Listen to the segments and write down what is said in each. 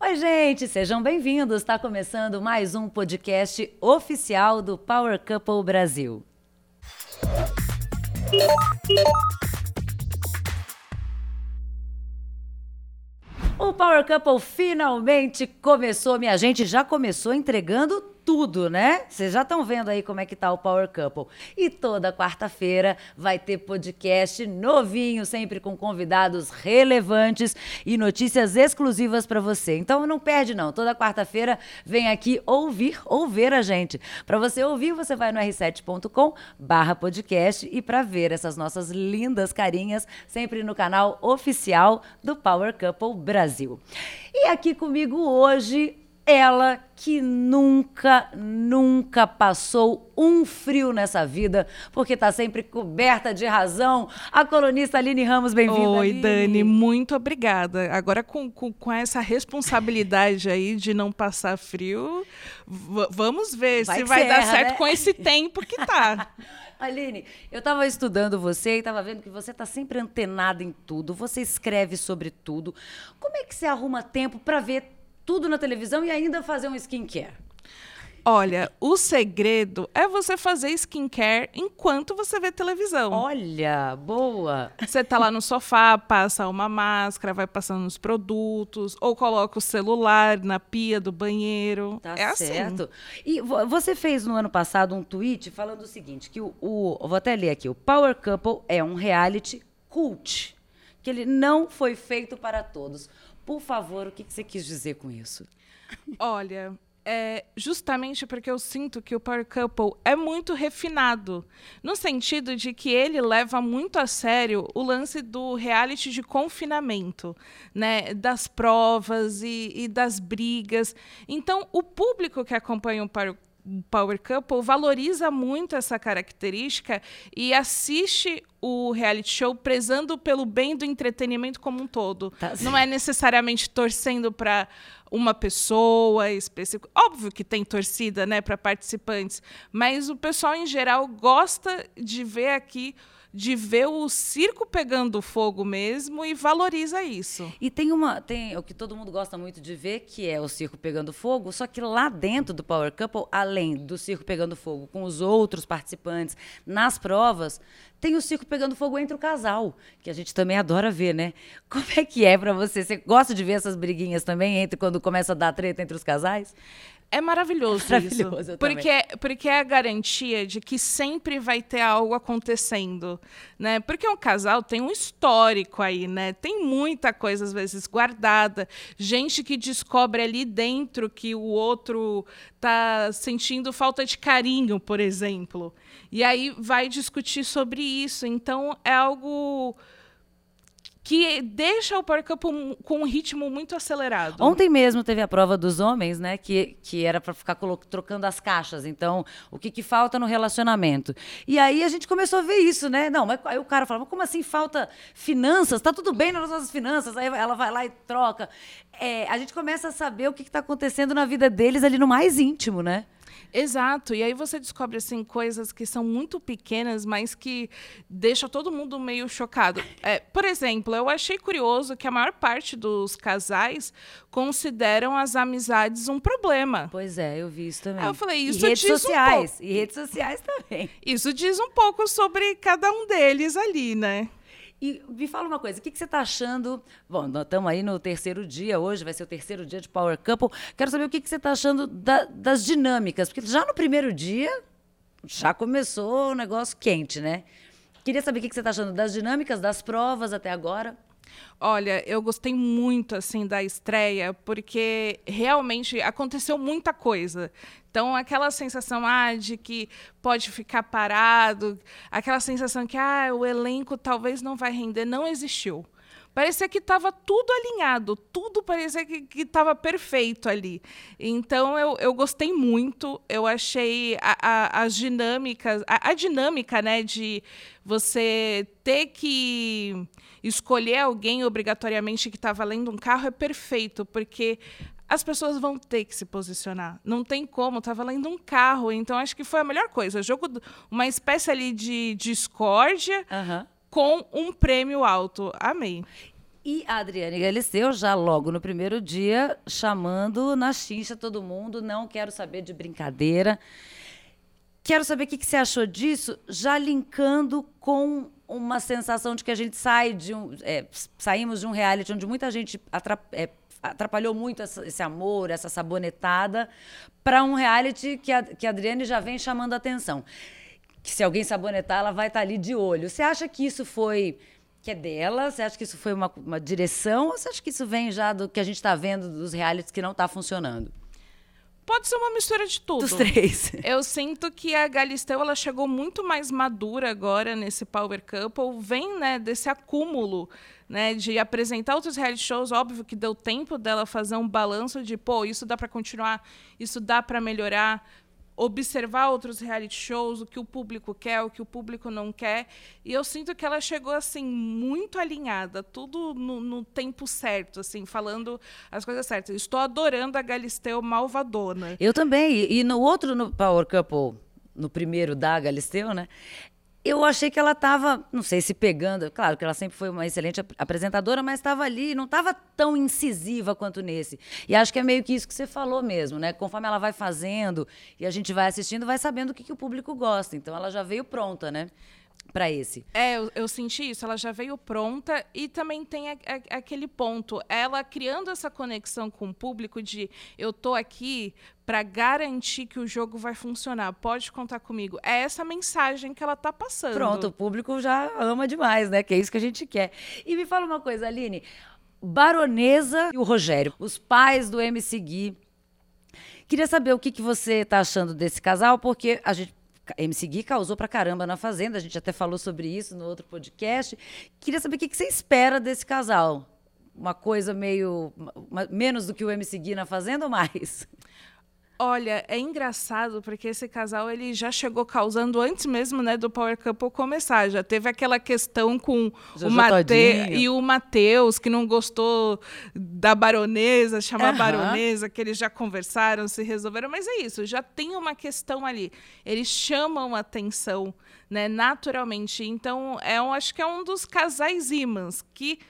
Oi, gente, sejam bem-vindos. Está começando mais um podcast oficial do Power Couple Brasil. O Power Couple finalmente começou, minha gente, já começou entregando tudo, né? Vocês já estão vendo aí como é que tá o Power Couple. E toda quarta-feira vai ter podcast novinho, sempre com convidados relevantes e notícias exclusivas para você. Então não perde não. Toda quarta-feira vem aqui ouvir ou ver a gente. Para você ouvir, você vai no r7.com/podcast e para ver essas nossas lindas carinhas sempre no canal oficial do Power Couple Brasil. E aqui comigo hoje ela que nunca, nunca passou um frio nessa vida, porque está sempre coberta de razão. A colunista Aline Ramos, bem-vinda. Oi, Aline. Dani, muito obrigada. Agora, com, com, com essa responsabilidade aí de não passar frio, vamos ver vai se vai dar certo né? com esse tempo que tá. Aline, eu estava estudando você e estava vendo que você está sempre antenada em tudo, você escreve sobre tudo. Como é que você arruma tempo para ver tudo na televisão e ainda fazer um skincare? Olha, o segredo é você fazer skincare enquanto você vê televisão. Olha, boa. Você tá lá no sofá, passa uma máscara, vai passando os produtos, ou coloca o celular na pia do banheiro. Tá é assim. certo. Assim. E você fez no ano passado um tweet falando o seguinte, que o, o vou até ler aqui, o Power Couple é um reality cult, que ele não foi feito para todos. Por favor, o que você quis dizer com isso? Olha, é justamente porque eu sinto que o Power Couple é muito refinado, no sentido de que ele leva muito a sério o lance do reality de confinamento, né, das provas e, e das brigas. Então, o público que acompanha o Power Power Couple valoriza muito essa característica e assiste o reality show prezando pelo bem do entretenimento como um todo. Tá Não é necessariamente torcendo para uma pessoa específica. Óbvio que tem torcida, né, para participantes, mas o pessoal em geral gosta de ver aqui de ver o circo pegando fogo mesmo e valoriza isso. E tem uma, tem o que todo mundo gosta muito de ver, que é o circo pegando fogo, só que lá dentro do Power Couple, além do circo pegando fogo com os outros participantes nas provas, tem o circo pegando fogo entre o casal, que a gente também adora ver, né? Como é que é para você? Você gosta de ver essas briguinhas também entre quando começa a dar treta entre os casais? É maravilhoso, maravilhoso isso. Porque, porque é a garantia de que sempre vai ter algo acontecendo, né? Porque um casal tem um histórico aí, né? Tem muita coisa, às vezes, guardada. Gente que descobre ali dentro que o outro tá sentindo falta de carinho, por exemplo. E aí vai discutir sobre isso. Então, é algo que deixa o Power Couple com um ritmo muito acelerado. Ontem mesmo teve a prova dos homens, né? Que, que era para ficar trocando as caixas. Então, o que, que falta no relacionamento? E aí a gente começou a ver isso, né? Não, mas aí o cara falava, como assim falta finanças? Tá tudo bem nas nossas finanças. Aí ela vai lá e troca. É, a gente começa a saber o que está acontecendo na vida deles ali no mais íntimo, né? Exato. E aí você descobre assim coisas que são muito pequenas, mas que deixam todo mundo meio chocado. É, por exemplo, eu achei curioso que a maior parte dos casais consideram as amizades um problema. Pois é, eu vi isso também. Aí eu falei, isso e redes diz sociais, um e redes sociais também. Isso diz um pouco sobre cada um deles ali, né? E me fala uma coisa, o que, que você está achando? Bom, nós estamos aí no terceiro dia, hoje vai ser o terceiro dia de Power Couple. Quero saber o que, que você está achando da, das dinâmicas, porque já no primeiro dia já começou o negócio quente, né? Queria saber o que, que você está achando das dinâmicas, das provas até agora. Olha, eu gostei muito assim da estreia, porque realmente aconteceu muita coisa. Então, aquela sensação ah, de que pode ficar parado, aquela sensação que ah, o elenco talvez não vai render, não existiu. Parecia que estava tudo alinhado, tudo parecia que estava perfeito ali. Então eu, eu gostei muito, eu achei a, a, as dinâmicas, a, a dinâmica né, de você ter que escolher alguém obrigatoriamente que está valendo um carro é perfeito, porque as pessoas vão ter que se posicionar. Não tem como, tá valendo um carro. Então, acho que foi a melhor coisa. Jogo, uma espécie ali de discórdia uhum. Com um prêmio alto. Amei. E a Adriane Galisteu, já logo no primeiro dia, chamando na chincha todo mundo, não quero saber de brincadeira. Quero saber o que, você achou disso, já linkando com uma sensação de que a gente sai de um. É, saímos de um reality onde muita gente é, atrapalhou muito esse amor, essa sabonetada, para um reality que a, que a Adriane já vem chamando a atenção. Que se alguém sabonetar, ela vai estar tá ali de olho. Você acha que isso foi que é dela? Você acha que isso foi uma, uma direção? Ou você acha que isso vem já do que a gente está vendo dos realities que não está funcionando? Pode ser uma mistura de tudo. Dos três. Eu sinto que a Galisteu ela chegou muito mais madura agora nesse Power Couple. Vem né, desse acúmulo né, de apresentar outros reality shows. Óbvio que deu tempo dela fazer um balanço de, pô, isso dá para continuar, isso dá para melhorar observar outros reality shows, o que o público quer, o que o público não quer. E eu sinto que ela chegou assim muito alinhada, tudo no, no tempo certo, assim, falando as coisas certas. Estou adorando a Galisteu malvadona. Eu também. E no outro no Power Couple, no primeiro da Galisteu, né? Eu achei que ela estava, não sei se pegando, claro que ela sempre foi uma excelente apresentadora, mas estava ali, não estava tão incisiva quanto nesse. E acho que é meio que isso que você falou mesmo, né? Conforme ela vai fazendo e a gente vai assistindo, vai sabendo o que, que o público gosta. Então ela já veio pronta, né? Para esse. É, eu, eu, senti isso. Ela já veio pronta e também tem a, a, aquele ponto. Ela criando essa conexão com o público de eu tô aqui para garantir que o jogo vai funcionar. Pode contar comigo. É essa mensagem que ela tá passando. Pronto, o público já ama demais, né? Que é isso que a gente quer. E me fala uma coisa, Aline. Baronesa e o Rogério, os pais do MC Gui. Queria saber o que, que você está achando desse casal, porque a gente MC Gui causou pra caramba na Fazenda, a gente até falou sobre isso no outro podcast. Queria saber o que, você espera desse casal. Uma coisa meio. Menos do que o MC Gui na Fazenda ou mais? Olha, é engraçado porque esse casal ele já chegou causando antes mesmo, né, do Power Couple começar. Já teve aquela questão com o Mate e o Matheus que não gostou da baronesa, chamar uhum. baronesa, que eles já conversaram, se resolveram, mas é isso, já tem uma questão ali. Eles chamam atenção, né, naturalmente. Então, é um, acho que é um dos casais imãs que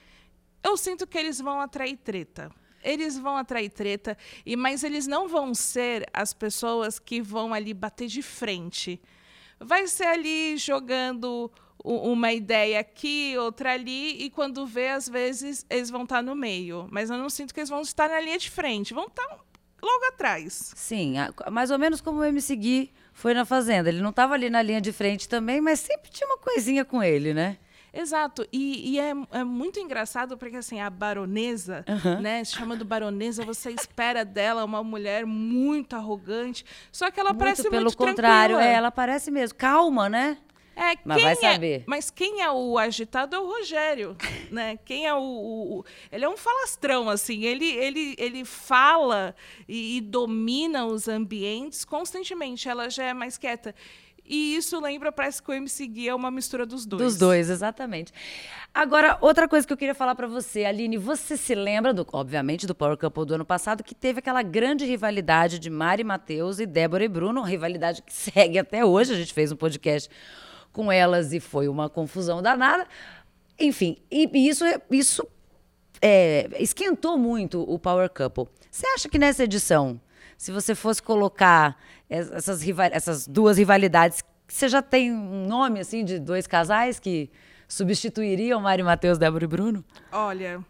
eu sinto que eles vão atrair treta eles vão atrair treta, e mas eles não vão ser as pessoas que vão ali bater de frente. Vai ser ali jogando uma ideia aqui, outra ali, e quando vê, às vezes, eles vão estar no meio. Mas eu não sinto que eles vão estar na linha de frente, vão estar logo atrás. Sim, mais ou menos como o MC Gui foi na Fazenda. Ele não estava ali na linha de frente também, mas sempre tinha uma coisinha com ele, né? Exato. E, e é, é, muito engraçado porque, assim, a baronesa, uhum. né? Se chamando baronesa, você espera dela uma mulher muito arrogante. Só que ela muito parece pelo muito contrário, é, ela parece mesmo. Calma, né? É, mas vai é saber. É, mas quem é o agitado é o Rogério, né? Quem é o, o, o, ele é um falastrão assim. Ele ele ele fala e, e domina os ambientes constantemente. Ela já é mais quieta. E isso lembra, parece que o MC Gui é uma mistura dos dois. Dos dois, exatamente. Agora, outra coisa que eu queria falar para você, Aline, você se lembra, do, obviamente, do Power Couple do ano passado, que teve aquela grande rivalidade de Mari Matheus e Débora e Bruno, rivalidade que segue até hoje. A gente fez um podcast com elas e foi uma confusão danada. Enfim, e, e isso, isso é, esquentou muito o Power Couple. Você acha que nessa edição se você fosse colocar essas, essas duas rivalidades, você já tem um nome assim de dois casais que substituiriam Mário Matheus, Débora e Bruno? Olha,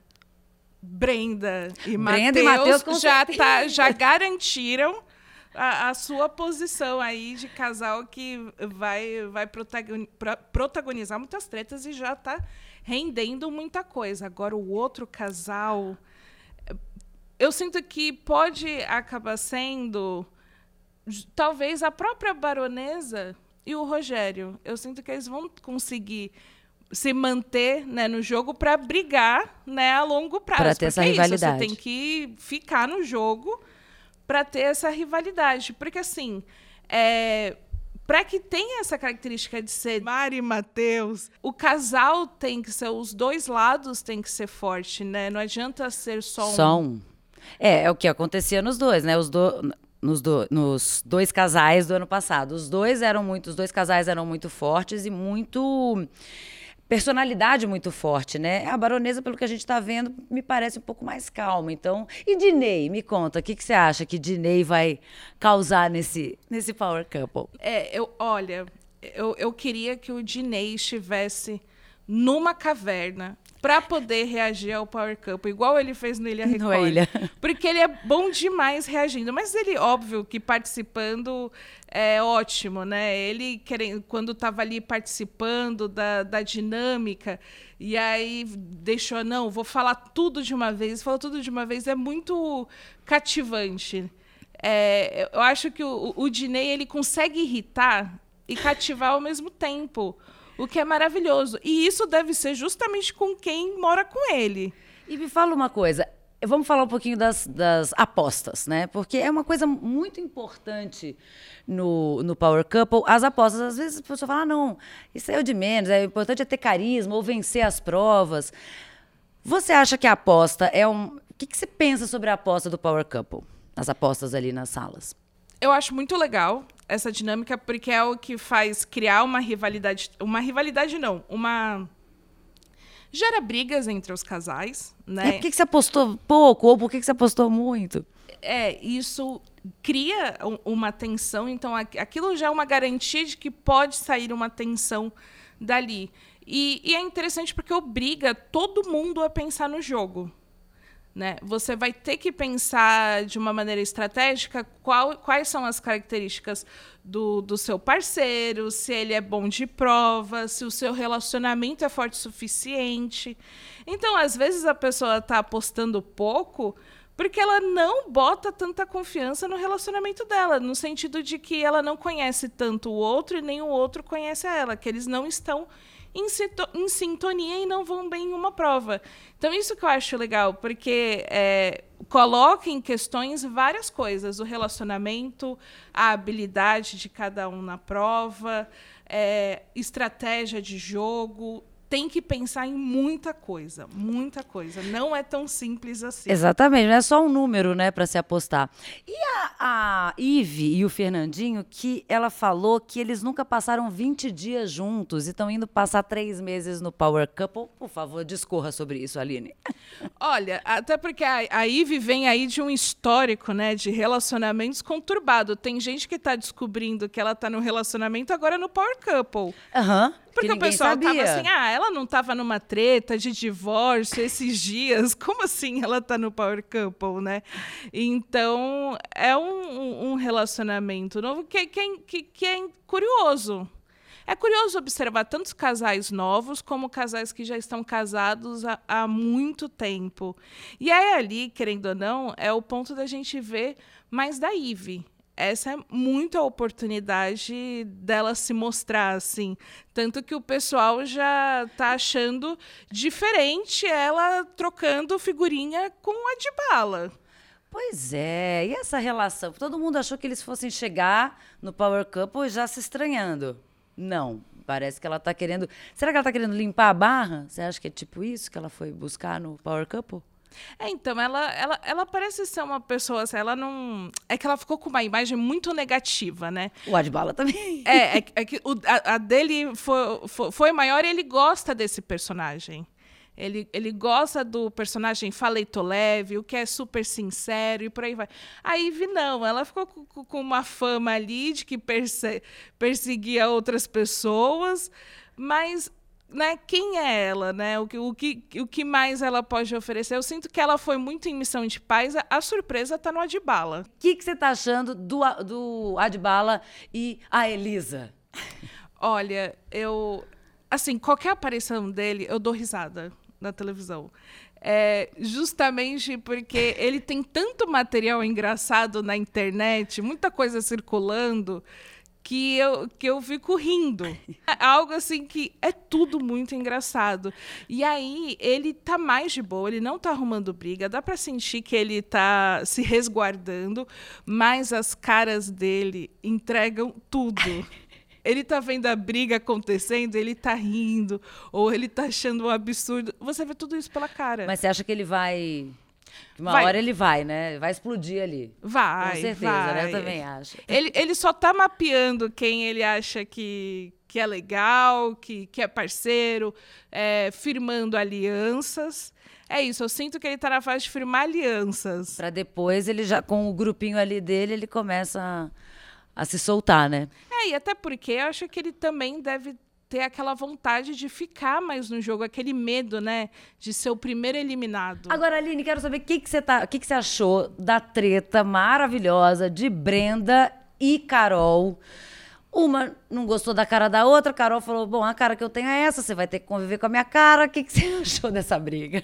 Brenda e Matheus já, tá, já garantiram a, a, sua posição aí de casal que vai, vai protagonizar muitas tretas e já está rendendo muita coisa. Agora, o outro casal eu sinto que pode acabar sendo talvez a própria baronesa e o Rogério. Eu sinto que eles vão conseguir se manter né, no jogo para brigar né, a longo prazo. Para ter essa é rivalidade. Isso, você tem que ficar no jogo para ter essa rivalidade. Porque, assim, é, para que tenha essa característica de ser Mari e Matheus, o casal tem que ser, os dois lados tem que ser forte, né? Não adianta ser só um. Só um. É, é o que acontecia nos dois, né? Os do, nos, do, nos dois casais do ano passado. Os dois eram muito, os dois casais eram muito fortes e muito personalidade muito forte, né? A baronesa, pelo que a gente está vendo, me parece um pouco mais calma. Então, e Dinei, me conta, o que, que você acha que Dinei vai causar nesse, nesse Power Couple? É, eu, olha, eu, eu queria que o Dinei estivesse numa caverna para poder reagir ao Power Couple, igual ele fez no Ilha Record. No Ilha. Porque ele é bom demais reagindo. Mas ele, óbvio, que participando é ótimo, né? Ele, querendo, quando estava ali participando da, da dinâmica, e aí deixou, não, vou falar tudo de uma vez, falou tudo de uma vez, é muito cativante. É, eu acho que o, o Diney, ele consegue irritar e cativar ao mesmo tempo o que é maravilhoso. E isso deve ser justamente com quem mora com ele. E me fala uma coisa, vamos falar um pouquinho das, das, apostas, né? Porque é uma coisa muito importante no, no Power Couple. As apostas, às vezes a pessoa fala, ah, não, isso é o de menos, é importante é ter carisma ou vencer as provas. Você acha que a aposta é um. O que, que você pensa sobre a aposta do Power Couple? As apostas ali nas salas? Eu acho muito legal essa dinâmica porque é o que faz criar uma rivalidade, uma rivalidade não, uma gera brigas entre os casais, né? É, por que, que você apostou pouco ou por que, que você apostou muito? É, isso cria uma tensão, então aquilo já é uma garantia de que pode sair uma tensão dali. E, e é interessante porque obriga todo mundo a pensar no jogo. Né? Você vai ter que pensar de uma maneira estratégica qual, quais são as características do, do seu parceiro, se ele é bom de prova, se o seu relacionamento é forte o suficiente. Então, às vezes, a pessoa está apostando pouco porque ela não bota tanta confiança no relacionamento dela, no sentido de que ela não conhece tanto o outro e nem o outro conhece ela, que eles não estão em, sintonia e não vão bem em uma prova. Então, isso que eu acho legal, porque é, coloca em questões várias coisas: o relacionamento, a habilidade de cada um na prova, é, estratégia de jogo, tem que pensar em muita coisa, muita coisa. Não é tão simples assim. Exatamente, não é só um número, né, para se apostar. E a, a Ive e o Fernandinho, que ela falou que eles nunca passaram 20 dias juntos e estão indo passar três meses no Power Couple. Por favor, discorra sobre isso, Aline. Olha, até porque a, a Ive vem aí de um histórico, né, de relacionamentos conturbado. Tem gente que está descobrindo que ela está no relacionamento agora no Power Couple. Aham. Uhum. Porque o pessoal sabia. tava assim, ah, ela não tava numa treta de divórcio esses dias. Como assim ela tá no Power Couple, né? Então, é um, um relacionamento novo que, que, que é curioso. É curioso observar tantos casais novos como casais que já estão casados há, há muito tempo. E aí, ali, querendo ou não, é o ponto da gente ver mais da Ive essa é muito a oportunidade dela se mostrar, assim. Tanto que o pessoal já tá achando diferente ela trocando figurinha com a de bala. Pois é, e essa relação? Todo mundo achou que eles fossem chegar no Power Couple já se estranhando. Não, parece que ela tá querendo. Será que ela tá querendo limpar a barra? Você acha que é tipo isso que ela foi buscar no Power Couple? É, então, ela, ela, ela parece ser uma pessoa, assim, ela não. É que ela ficou com uma imagem muito negativa, né? O Adbala também. É, é, é que o, a, a, dele foi, foi, foi maior e ele gosta desse personagem. Ele, ele gosta do personagem faleito leve, o que é super sincero e por aí vai. A Ivy não, ela ficou com, com uma fama ali de que perse perseguia outras pessoas, mas né, quem é ela, né? O que, o, que, o que mais ela pode oferecer? Eu sinto que ela foi muito em missão de paz. A, surpresa está no Adbala. O que, que você está achando do, do Adbala e a Elisa? Olha, eu. Assim, qualquer aparição dele, eu dou risada na televisão. É, justamente porque ele tem tanto material engraçado na internet, muita coisa circulando que eu, que eu fico rindo. É algo assim que é tudo muito engraçado. E aí ele tá mais de boa, ele não tá arrumando briga, dá para sentir que ele tá se resguardando, mas as caras dele entregam tudo. Ele tá vendo a briga acontecendo, ele tá rindo, ou ele tá achando um absurdo. Você vê tudo isso pela cara. Mas você acha que ele vai uma vai. hora ele vai, né? Vai explodir ali. Vai. Com certeza, vai. né? Eu também acho. Ele, ele só tá mapeando quem ele acha que, que é legal, que, que é parceiro, é, firmando alianças. É isso, eu sinto que ele está na fase de firmar alianças. Para depois ele já, com o grupinho ali dele, ele começa a, a se soltar, né? É, e até porque eu acho que ele também deve ter aquela vontade de ficar mais no jogo, aquele medo, né, de ser o primeiro eliminado. Agora, Aline, quero saber o que, que, você, tá, que, que você achou da treta maravilhosa de Brenda e Carol. Uma não gostou da cara da outra, Carol falou: Bom, a cara que eu tenho é essa, você vai ter que conviver com a minha cara. O que, que você achou dessa briga?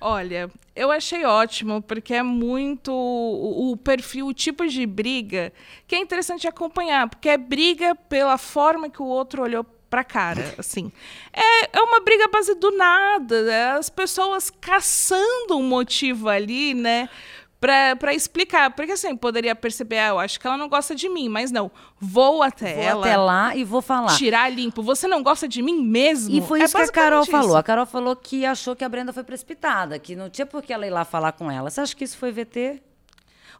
Olha, eu achei ótimo, porque é muito o, o, perfil, o tipo de briga que é interessante acompanhar, porque é briga pela forma que o outro olhou pra cara, assim. É, é uma briga base do nada, né? as pessoas caçando um motivo ali, né? para explicar. Porque assim, poderia perceber, ah, eu acho que ela não gosta de mim, mas não. Vou até vou ela. até lá e vou falar. Tirar limpo. Você não gosta de mim mesmo? E foi é isso que a Carol isso. falou. A Carol falou que achou que a Brenda foi precipitada, que não tinha por que ela ir lá falar com ela. Você acha que isso foi VT?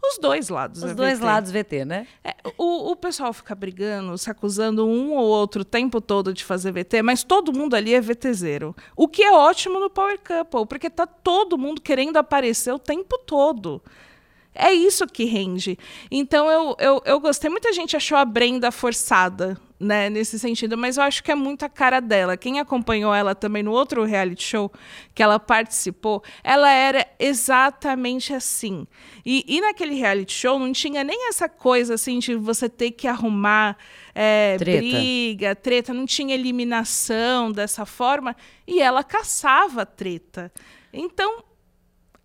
Os dois lados. Os dois VT. lados VT, né? É, o, o pessoal fica brigando, se acusando um ou outro o tempo todo de fazer VT, mas todo mundo ali é VT0. O que é ótimo no Power Couple, porque tá todo mundo querendo aparecer o tempo todo. É isso que rende. Então eu, eu, eu gostei. Muita gente achou a Brenda forçada, né, nesse sentido, mas eu acho que é muito a cara dela. Quem acompanhou ela também no outro reality show que ela participou, ela era exatamente assim. E, e naquele reality show não tinha nem essa coisa assim de você ter que arrumar é, treta. briga, treta, não tinha eliminação dessa forma. E ela caçava treta. Então,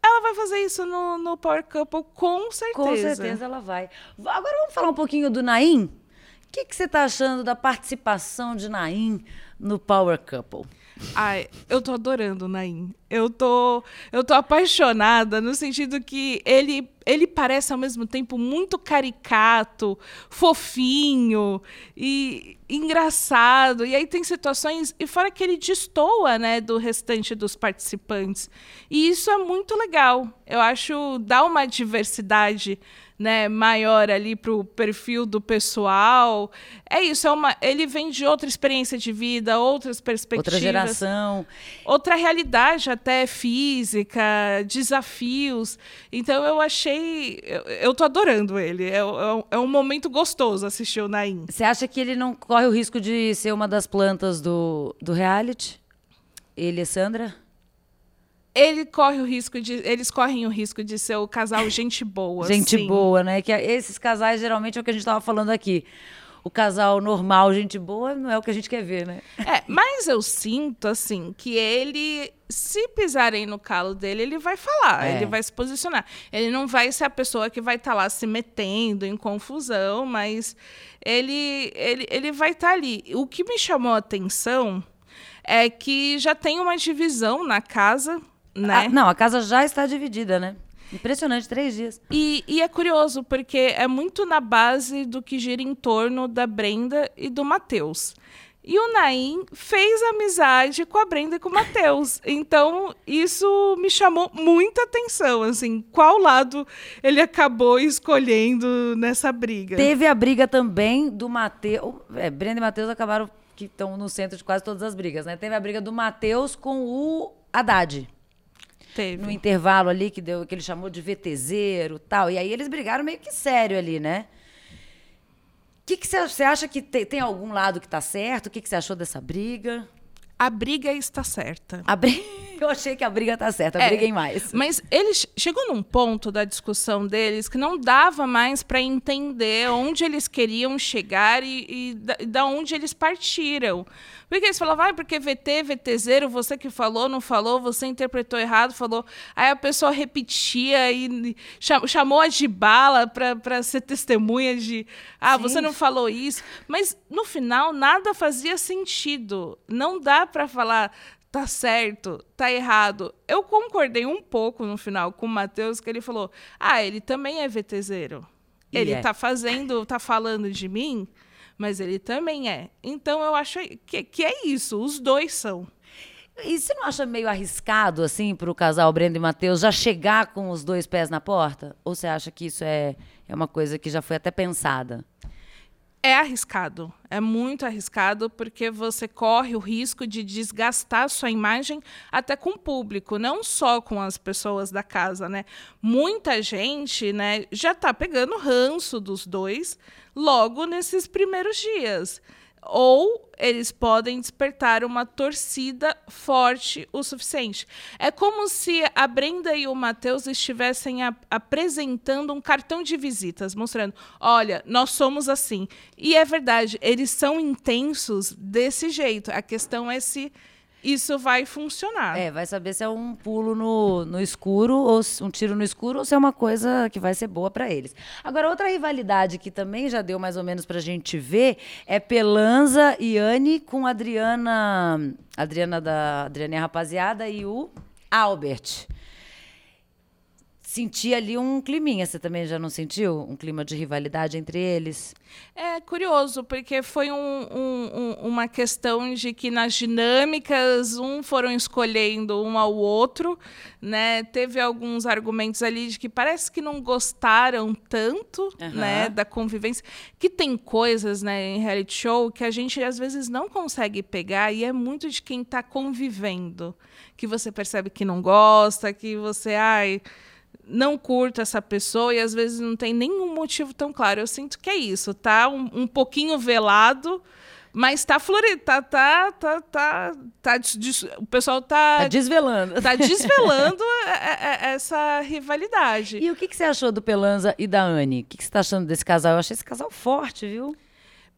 ela vai fazer isso no, no Power Couple, com certeza. Com certeza ela vai. Agora vamos falar um pouquinho do Naim. O que, que você está achando da participação de Naim no Power Couple? Ai, eu tô adorando o Naim. Eu tô, eu tô apaixonada no sentido que ele, ele parece ao mesmo tempo muito caricato, fofinho e engraçado. E aí tem situações e fora que ele destoa, né, do restante dos participantes. E isso é muito legal. Eu acho dá uma diversidade né, maior ali para o perfil do pessoal. É isso, é uma, ele vem de outra experiência de vida, outras perspectivas. Outra geração. Outra realidade até física, desafios. Então eu achei. Eu, tô adorando ele. É, é, é um momento gostoso assistir o Naim. Você acha que ele não corre o risco de ser uma das plantas do, do reality? Ele e Sandra? Ele corre o risco de eles correm o risco de ser o casal gente boa gente assim. boa né? Que é, esses casais geralmente é o que a gente estava falando aqui. O casal normal gente boa não é o que a gente quer ver né? É mas eu sinto assim que ele se pisarem no calo dele ele vai falar é. ele vai se posicionar. Ele não vai ser a pessoa que vai estar tá lá se metendo em confusão mas ele ele, ele vai estar tá ali. O que me chamou a atenção é que já tem uma divisão na casa né? A, não, a casa já está dividida, né? Impressionante, três dias. E, e, é curioso, porque é muito na base do que gira em torno da Brenda e do Matheus. E o Naim fez amizade com a Brenda e com o Matheus. Então, isso me chamou muita atenção, assim, qual lado ele acabou escolhendo nessa briga. Teve a briga também do Matheus. É, Brenda e Matheus acabaram que estão no centro de quase todas as brigas, né? Teve a briga do Matheus com o Haddad. Teve. no intervalo ali, que, deu, que ele chamou de VTZero tal. E aí eles brigaram meio que sério ali, né? O que você acha que te, tem algum lado que está certo? O que você achou dessa briga? A briga está certa. A briga. Eu achei que a briga está certa, é, briguem mais. Mas eles chegou num ponto da discussão deles que não dava mais para entender onde eles queriam chegar e, e da, da, onde eles partiram. Porque eles falavam, ah, porque VT, VTZero, você que falou, não falou, você interpretou errado, falou. Aí a pessoa repetia e chamou a de bala para ser testemunha de, ah, Sim. você não falou isso. Mas no final nada fazia sentido. Não dá para falar tá certo, tá errado. Eu concordei um pouco no final com o Matheus, que ele falou: ah, ele também é VTZero. Ele é. tá fazendo, tá falando de mim mas ele também é. Então eu acho que, que é isso, os dois são. E você não acha meio arriscado, assim, para o casal Brenda e Matheus já chegar com os dois pés na porta? Ou você acha que isso é, é uma coisa que já foi até pensada? É arriscado. É muito arriscado porque você corre o risco de desgastar sua imagem até com o público, não só com as pessoas da casa, né? Muita gente, né, já está pegando ranço dos dois logo nesses primeiros dias ou eles podem despertar uma torcida forte o suficiente. É como se a Brenda e o Matheus estivessem apresentando um cartão de visitas, mostrando: olha, nós somos assim. E é verdade, eles são intensos desse jeito. A questão é se isso vai funcionar. É, vai saber se é um pulo no, no escuro ou um tiro no escuro ou se é uma coisa que vai ser boa para eles. Agora, outra rivalidade que também já deu mais ou menos pra gente ver é Pelanza e Anne com Adriana, Adriana da Adriana Rapaziada e o Albert senti ali um climinha. Você também já não sentiu um clima de rivalidade entre eles? É curioso, porque foi um, um, uma questão de que nas dinâmicas um foram escolhendo um ao outro, né? Teve alguns argumentos ali de que parece que não gostaram tanto, uhum. né, da convivência. Que tem coisas, né, em reality show que a gente às vezes não consegue pegar e é muito de quem está convivendo, que você percebe que não gosta, que você, ai não curto essa pessoa e às vezes não tem nenhum motivo tão claro. Eu sinto que é isso, tá um, um pouquinho velado, mas tá florido, tá, tá, tá, tá, tá o pessoal tá, tá desvelando, tá desvelando essa rivalidade. E o que, que você achou do Pelanza e da Anne? O que, que você está achando desse casal? Eu achei esse casal forte, viu?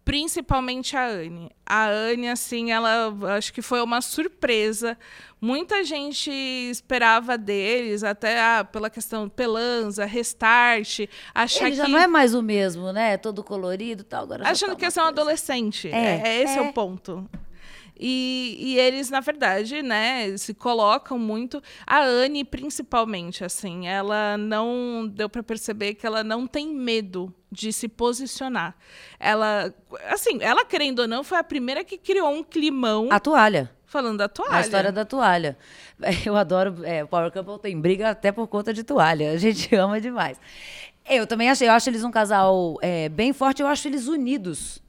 principalmente a Anne. A Anne, assim, ela acho que foi uma surpresa. Muita gente esperava deles, até ah, pela questão Pelanza, Restart, achar Ele já que... não é mais o mesmo, né? Todo colorido e tal. Agora Achando tá que são adolescente. É, é, esse é. é o ponto. E, e, eles, na verdade, né, se colocam muito. A Anne, principalmente, assim, ela não. Deu para perceber que ela não tem medo de se posicionar. Ela, assim, ela querendo ou não, foi a primeira que criou um climão. A toalha. Falando da toalha. A história da toalha. Eu adoro. É, o Power Couple tem briga até por conta de toalha. A gente ama demais. Eu também achei. Eu acho eles um casal é, bem forte. Eu acho eles unidos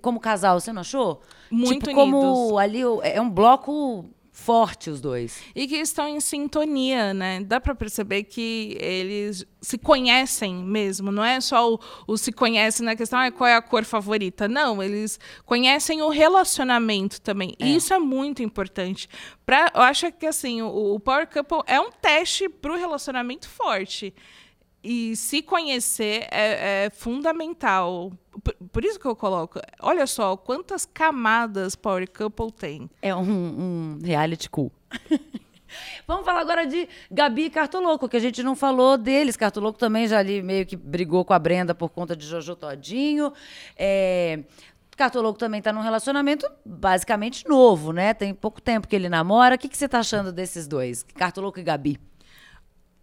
como casal, você não achou? Muito tipo, unidos. como ali é um bloco forte os dois. E que estão em sintonia, né? Dá para perceber que eles se conhecem mesmo, não é só o, o se conhecem na questão ah, qual é a cor favorita. Não, eles conhecem o relacionamento também. É. E isso é muito importante. Pra, eu acho que assim, o, o Power Couple é um teste para o relacionamento forte. E se conhecer é, é fundamental. Por, por, isso que eu coloco. Olha só quantas camadas Power Couple tem. É um, um reality cool. Vamos falar agora de Gabi e Cartoloco, que a gente não falou deles. Cartoloco também já ali meio que brigou com a Brenda por conta de Jojo Todinho. É... Cartoloco também está num relacionamento basicamente novo, né? Tem pouco tempo que ele namora. O que, que você está achando desses dois, Cartoloco e Gabi?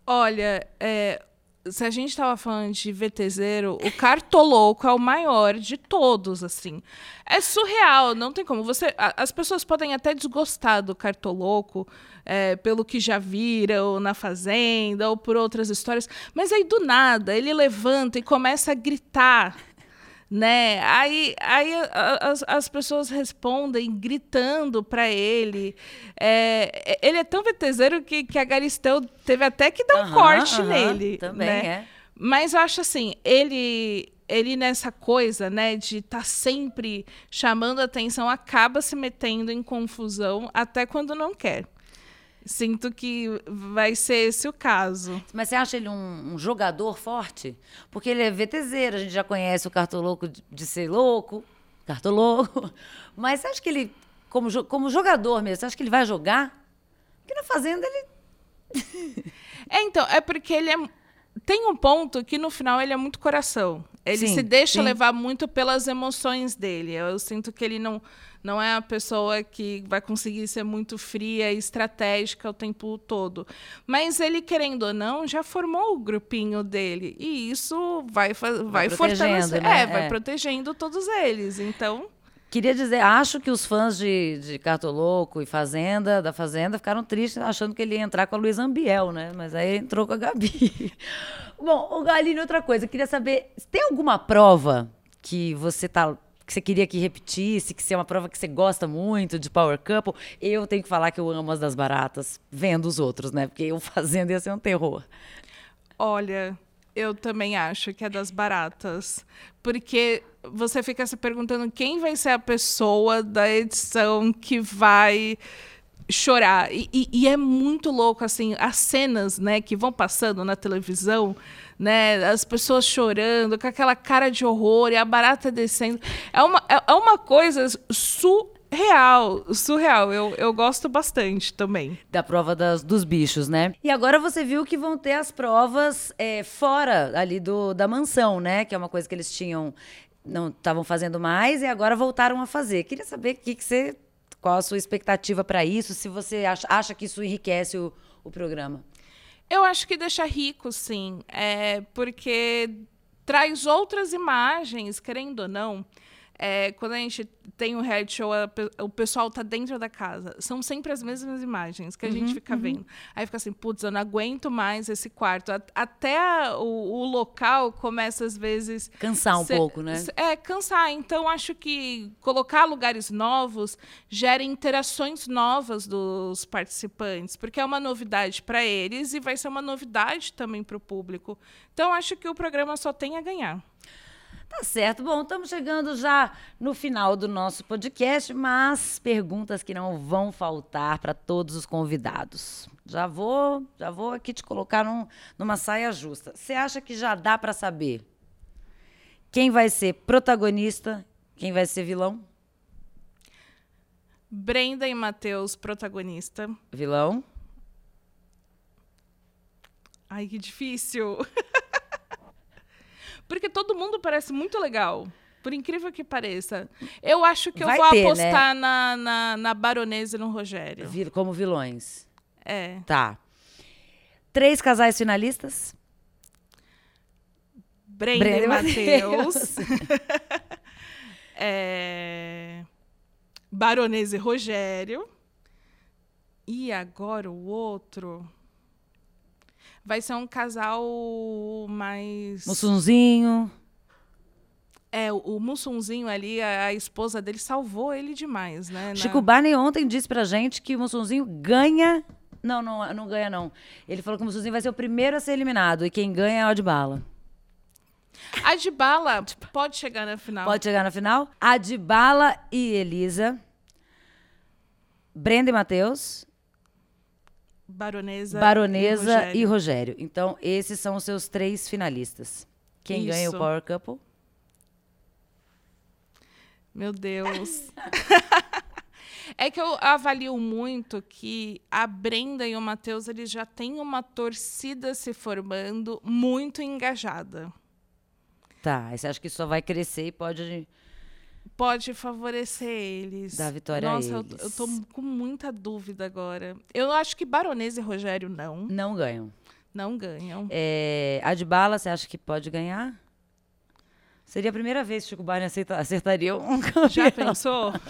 Olha, é, se a gente estava falando de VTZero, o Cartoloco é o maior de todos, assim. É surreal, não tem como. Você, as pessoas podem até desgostar do Cartoloco é, pelo que já viram na Fazenda ou por outras histórias, mas aí do nada ele levanta e começa a gritar né? Aí, aí as, as pessoas respondem gritando para ele. É, ele é tão VTZero que, que a Galisteu teve até que dar um corte nele. Também né? é. Mas eu acho assim, ele ele nessa coisa, né, de estar tá sempre chamando atenção, acaba se metendo em confusão até quando não quer. Sinto que vai ser esse o caso. Mas você acha ele um, um jogador forte? Porque ele é VTZero, a gente já conhece o cartoloco de, de ser louco, cartoloco. Mas você acha que ele, como, como jogador mesmo, você acha que ele vai jogar? Porque na Fazenda ele. é, então, é porque ele é. Tem um ponto que no final ele é muito coração. Ele sim, se deixa sim. levar muito pelas emoções dele. Eu sinto que ele não não é a pessoa que vai conseguir ser muito fria e estratégica o tempo todo. Mas ele, querendo ou não, já formou o grupinho dele. E isso vai, vai, vai fortalecendo. Né? É, vai é. protegendo todos eles. Então. Queria dizer, acho que os fãs de, de Cartoloco e Fazenda, da Fazenda, ficaram tristes achando que ele ia entrar com a Luísa Ambiel, né? Mas aí entrou com a Gabi. Bom, o Galinho, outra coisa, queria saber, tem alguma prova que você tá que você queria que repetisse, que seja uma prova que você gosta muito de Power Couple. Eu tenho que falar que eu amo as das baratas, vendo os outros, né? Porque eu fazendo ia ser um terror. Olha, eu também acho que é das baratas. Porque você fica se perguntando quem vai ser a pessoa da edição que vai chorar. E, e, e, é muito louco, assim, as cenas, né, que vão passando na televisão, né, as pessoas chorando, com aquela cara de horror e a barata descendo. É uma, é, é uma coisa surreal, surreal. Eu, eu gosto bastante também. Da prova das, dos bichos, né? E agora você viu que vão ter as provas é, fora ali do, da mansão, né? Que é uma coisa que eles tinham não estavam fazendo mais e agora voltaram a fazer. Queria saber o que, que você qual a sua expectativa para isso? Se você acha, acha, que isso enriquece o, o programa? Eu acho que deixa rico, sim. É, porque traz outras imagens, querendo ou não. É, quando a gente tem um reality show, a, o pessoal tá dentro da casa. São sempre as mesmas imagens que a uhum, gente fica uhum. vendo. Aí fica assim, putz, eu não aguento mais esse quarto. Até o, o local começa, às vezes... Cansar um ser, pouco, né? É, cansar. Então, acho que colocar lugares novos gera interações novas dos participantes, porque é uma novidade para eles e vai ser uma novidade também para o público. Então, acho que o programa só tem a ganhar. Tá certo. Bom, estamos chegando já no final do nosso podcast, mas perguntas que não vão faltar para todos os convidados. Já vou, já vou aqui te colocar num, numa saia justa. Você acha que já dá para saber quem vai ser protagonista, quem vai ser vilão? Brenda e Matheus, protagonista. Vilão? Ai, que difícil. Porque todo mundo parece muito legal. Por incrível que pareça. Eu acho que Vai eu vou ter, né? apostar né? na, na, na Baronesa e no Rogério. Como vilões. É. Tá. Três casais finalistas? Brenda, Brenda e Matheus. é... Baronesa e Rogério. E agora o outro vai ser um casal mais. Mussunzinho. É, o, Mussunzinho ali, a, a, esposa dele salvou ele demais, né? Chico Na... Barney ontem disse pra gente que o Mussunzinho ganha. Não, não, não ganha, não. Ele falou que o Mussunzinho vai ser o primeiro a ser eliminado e quem ganha é o Adbala. Adbala pode chegar na final. Pode chegar na final. Adbala e Elisa. Brenda e Matheus. Baronesa, Baronesa e, Rogério. e Rogério. Então, esses são os seus três finalistas. Quem Isso. ganha o Power Couple? Meu Deus. é que eu avalio muito que a Brenda e o Matheus eles já têm uma torcida se formando muito engajada. Tá, você acha que só vai crescer e pode pode favorecer eles. Da vitória Nossa, a eles. Eu, eu tô com muita dúvida agora. Eu acho que Baronesa e Rogério não. Não ganham. Não ganham. É, Adbala, você acha que pode ganhar? Seria a primeira vez que Chico Barney acertaria um campeão. Já pensou?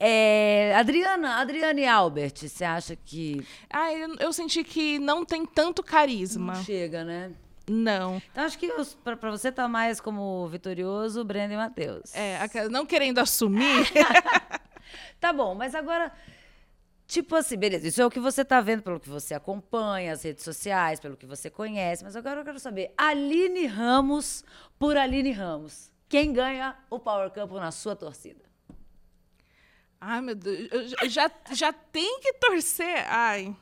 É, Adriana, Adriana e Albert, você acha que. Ah, eu, eu, senti que não tem tanto carisma. Não chega, né? Não. Então acho que para você tá mais como vitorioso, Brenda e Matheus. É, não querendo assumir. tá bom, mas agora Tipo assim, beleza, isso é o que você tá vendo, pelo que você acompanha, as redes sociais, pelo que você conhece. Mas agora eu quero saber, Aline Ramos por Aline Ramos. Quem ganha o Power Campo na sua torcida? Ai, meu Deus, eu já, já tem que torcer. Ai.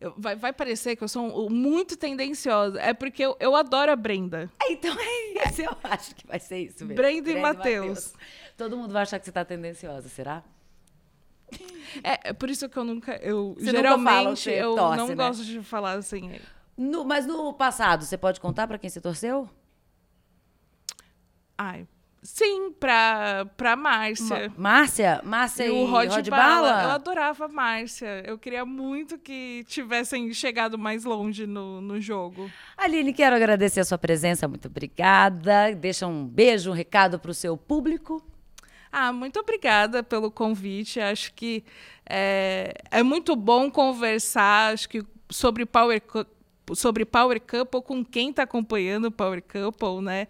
Eu, vai, vai parecer que eu sou um, muito tendenciosa. É porque eu, eu adoro a Brenda. Então é isso, eu acho que vai ser isso mesmo. Brenda, Brenda e Matheus. Todo mundo vai achar que você está tendenciosa, será? É, é por isso que eu nunca. Eu, você geralmente, nunca eu torce, não né? gosto de falar assim. No, mas no passado, você pode contar para quem você torceu? Ai, Sim, pra, pra Márcia. Márcia? Márcia e, o Rod, Rod Bala? Bala? Eu adorava Márcia. Eu queria muito que tivessem chegado mais longe no, no jogo. Aline, quero agradecer a sua presença. Muito obrigada. Deixa um beijo, um recado para o seu público. Ah, muito obrigada pelo convite. Acho que é, é muito bom conversar acho que sobre Power sobre Power Couple com quem está acompanhando Power Couple, né?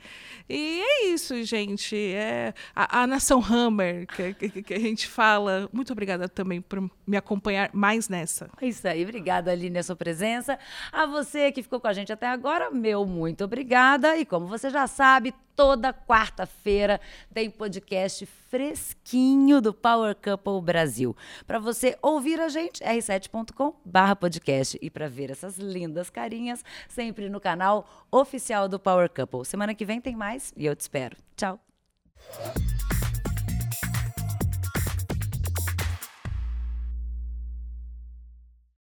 E é isso, gente. É a, a nação Hammer que, que, que, a gente fala. Muito obrigada também por me acompanhar mais nessa. É isso aí, obrigada, Aline, a sua presença. A você que ficou com a gente até agora, meu muito obrigada. E como você já sabe, toda quarta-feira tem podcast fresquinho do Power Couple Brasil. Para você ouvir a gente, r7.com/podcast e para ver essas lindas carinhas sempre no canal oficial do Power Couple. Semana que vem tem mais e eu te espero. Tchau.